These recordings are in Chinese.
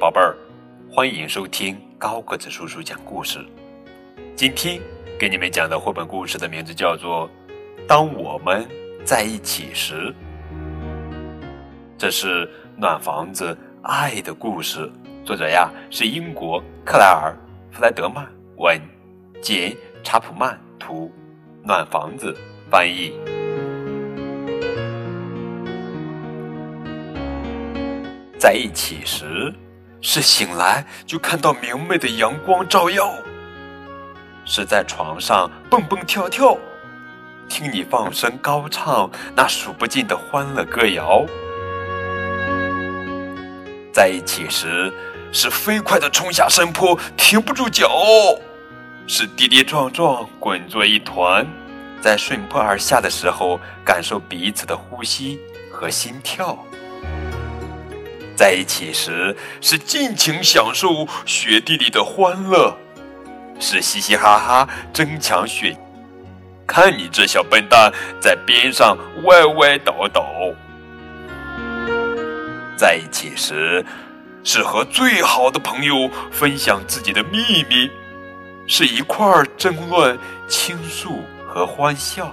宝贝儿，欢迎收听高个子叔叔讲故事。今天给你们讲的绘本故事的名字叫做《当我们在一起时》，这是暖房子爱的故事。作者呀是英国克莱尔·弗莱德曼文，简·查普曼图，暖房子翻译。在一起时，是醒来就看到明媚的阳光照耀；是在床上蹦蹦跳跳，听你放声高唱那数不尽的欢乐歌谣。在一起时，是飞快地冲下山坡，停不住脚；是跌跌撞撞滚作一团，在顺坡而下的时候，感受彼此的呼吸和心跳。在一起时，是尽情享受雪地里的欢乐，是嘻嘻哈哈争抢雪。看你这小笨蛋在边上歪歪倒倒。在一起时，是和最好的朋友分享自己的秘密，是一块儿争论、倾诉和欢笑。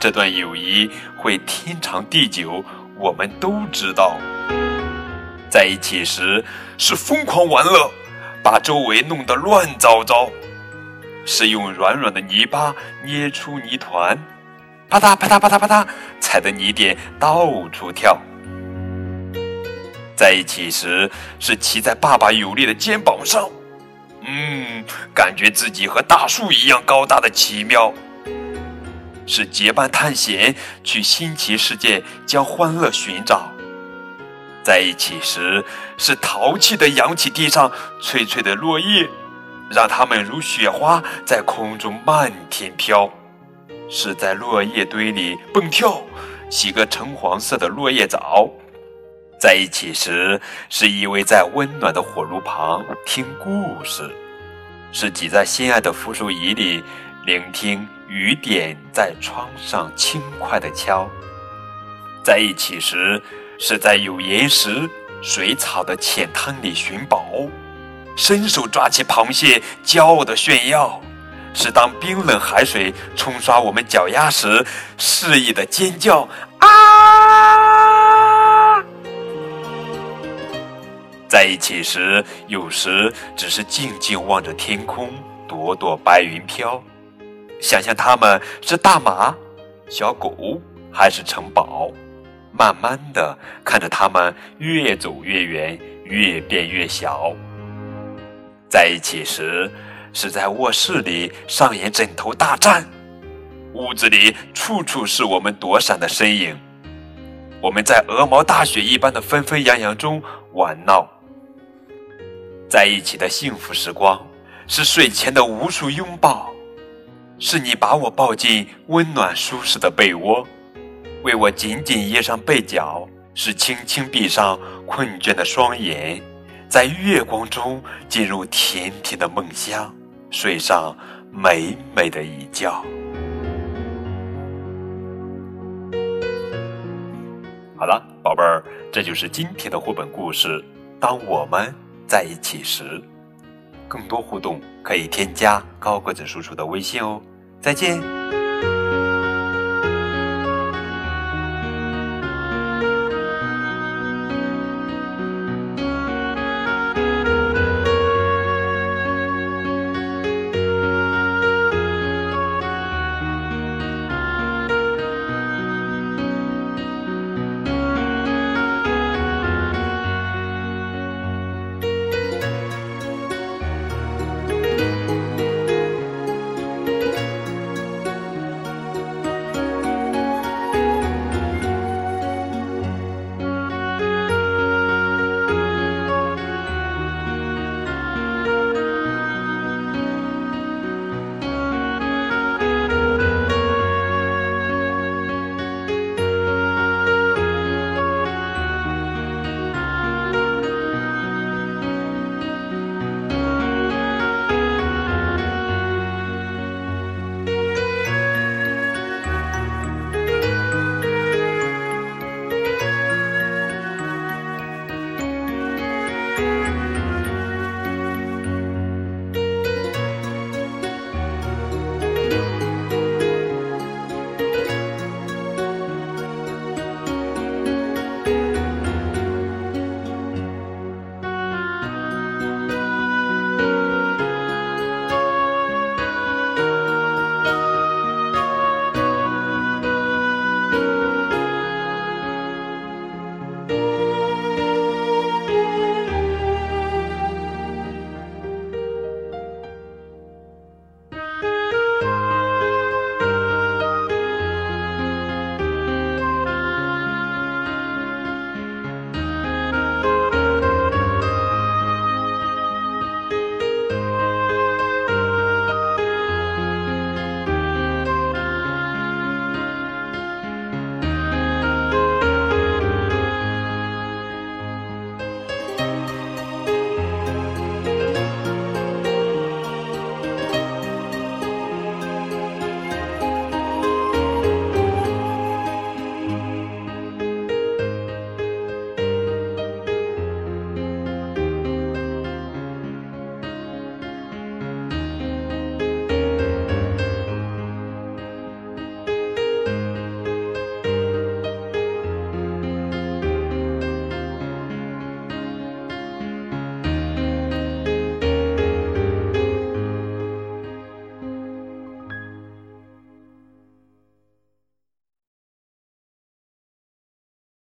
这段友谊会天长地久，我们都知道。在一起时是疯狂玩乐，把周围弄得乱糟糟；是用软软的泥巴捏出泥团，啪嗒啪嗒啪嗒啪嗒，踩的泥点到处跳。在一起时是骑在爸爸有力的肩膀上，嗯，感觉自己和大树一样高大的奇妙；是结伴探险，去新奇世界将欢乐寻找。在一起时，是淘气的扬起地上脆脆的落叶，让它们如雪花在空中漫天飘；是在落叶堆里蹦跳，洗个橙黄色的落叶澡。在一起时，是依偎在温暖的火炉旁听故事；是挤在心爱的扶手椅里，聆听雨点在窗上轻快的敲。在一起时。是在有岩石、水草的浅滩里寻宝，伸手抓起螃蟹，骄傲的炫耀；是当冰冷海水冲刷我们脚丫时，肆意的尖叫啊！在一起时，有时只是静静望着天空，朵朵白云飘，想象它们是大马、小狗还是城堡。慢慢的看着他们越走越远，越变越小。在一起时，是在卧室里上演枕头大战，屋子里处处是我们躲闪的身影。我们在鹅毛大雪一般的纷纷扬扬中玩闹。在一起的幸福时光，是睡前的无数拥抱，是你把我抱进温暖舒适的被窝。为我紧紧掖上被角，是轻轻闭上困倦的双眼，在月光中进入甜甜的梦乡，睡上美美的一觉。好了，宝贝儿，这就是今天的绘本故事。当我们在一起时，更多互动可以添加高个子叔叔的微信哦。再见。Música